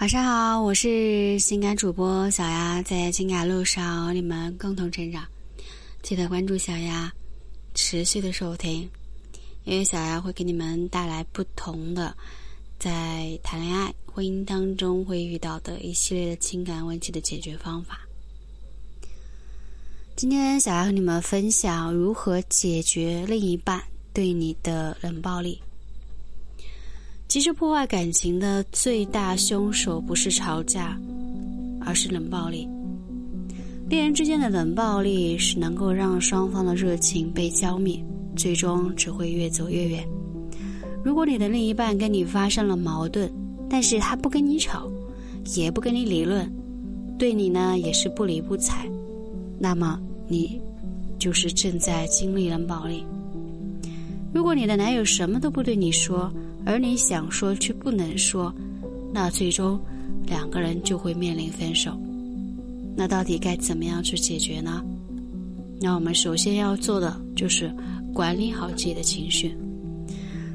晚上好，我是情感主播小丫，在情感路上和你们共同成长。记得关注小丫，持续的收听，因为小丫会给你们带来不同的在谈恋爱、婚姻当中会遇到的一系列的情感问题的解决方法。今天小丫和你们分享如何解决另一半对你的冷暴力。其实破坏感情的最大凶手不是吵架，而是冷暴力。恋人之间的冷暴力是能够让双方的热情被浇灭，最终只会越走越远。如果你的另一半跟你发生了矛盾，但是他不跟你吵，也不跟你理论，对你呢也是不理不睬，那么你就是正在经历冷暴力。如果你的男友什么都不对你说，而你想说却不能说，那最终两个人就会面临分手。那到底该怎么样去解决呢？那我们首先要做的就是管理好自己的情绪。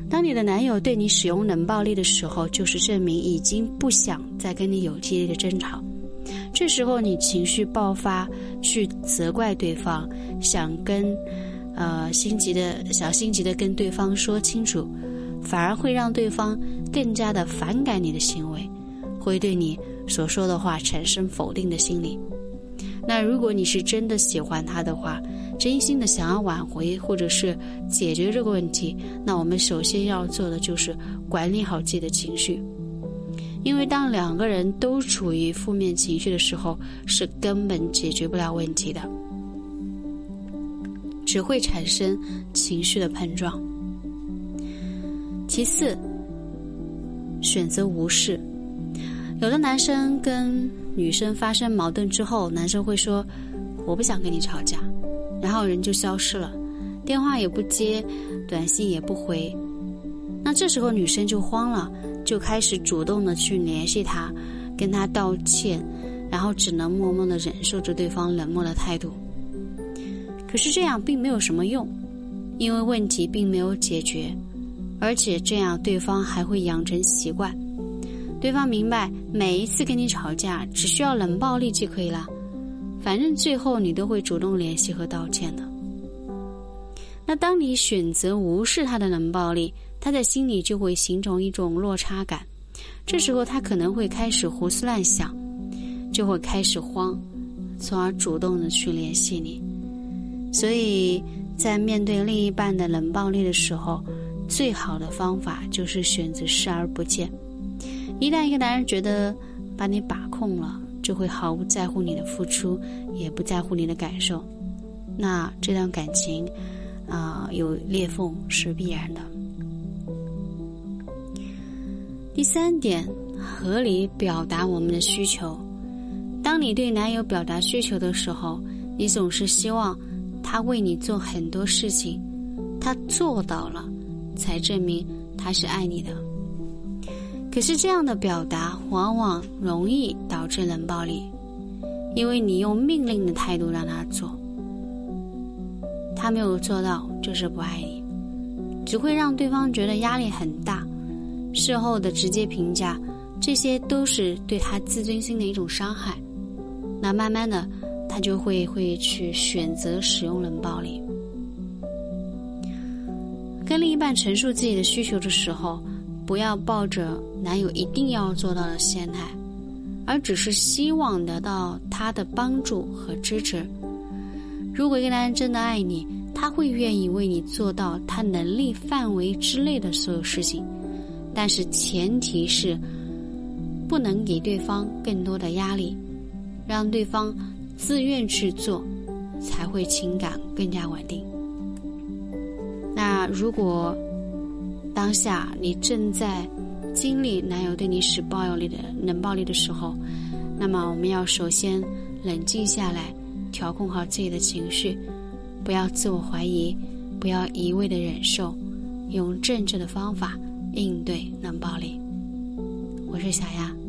当你的男友对你使用冷暴力的时候，就是证明已经不想再跟你有激烈的争吵。这时候你情绪爆发，去责怪对方，想跟呃心急的想心急的跟对方说清楚。反而会让对方更加的反感你的行为，会对你所说的话产生否定的心理。那如果你是真的喜欢他的话，真心的想要挽回或者是解决这个问题，那我们首先要做的就是管理好自己的情绪。因为当两个人都处于负面情绪的时候，是根本解决不了问题的，只会产生情绪的碰撞。其次，选择无视。有的男生跟女生发生矛盾之后，男生会说：“我不想跟你吵架”，然后人就消失了，电话也不接，短信也不回。那这时候女生就慌了，就开始主动的去联系他，跟他道歉，然后只能默默的忍受着对方冷漠的态度。可是这样并没有什么用，因为问题并没有解决。而且这样，对方还会养成习惯。对方明白，每一次跟你吵架，只需要冷暴力就可以了。反正最后你都会主动联系和道歉的。那当你选择无视他的冷暴力，他在心里就会形成一种落差感。这时候他可能会开始胡思乱想，就会开始慌，从而主动的去联系你。所以在面对另一半的冷暴力的时候，最好的方法就是选择视而不见。一旦一个男人觉得把你把控了，就会毫不在乎你的付出，也不在乎你的感受，那这段感情啊有裂缝是必然的。第三点，合理表达我们的需求。当你对男友表达需求的时候，你总是希望他为你做很多事情，他做到了。才证明他是爱你的。可是这样的表达往往容易导致冷暴力，因为你用命令的态度让他做，他没有做到就是不爱你，只会让对方觉得压力很大。事后的直接评价，这些都是对他自尊心的一种伤害。那慢慢的，他就会会去选择使用冷暴力。跟另一半陈述自己的需求的时候，不要抱着男友一定要做到的心态，而只是希望得到他的帮助和支持。如果一个男人真的爱你，他会愿意为你做到他能力范围之内的所有事情，但是前提是不能给对方更多的压力，让对方自愿去做，才会情感更加稳定。那如果当下你正在经历男友对你使暴力的冷暴力的时候，那么我们要首先冷静下来，调控好自己的情绪，不要自我怀疑，不要一味的忍受，用正确的方法应对冷暴力。我是小丫。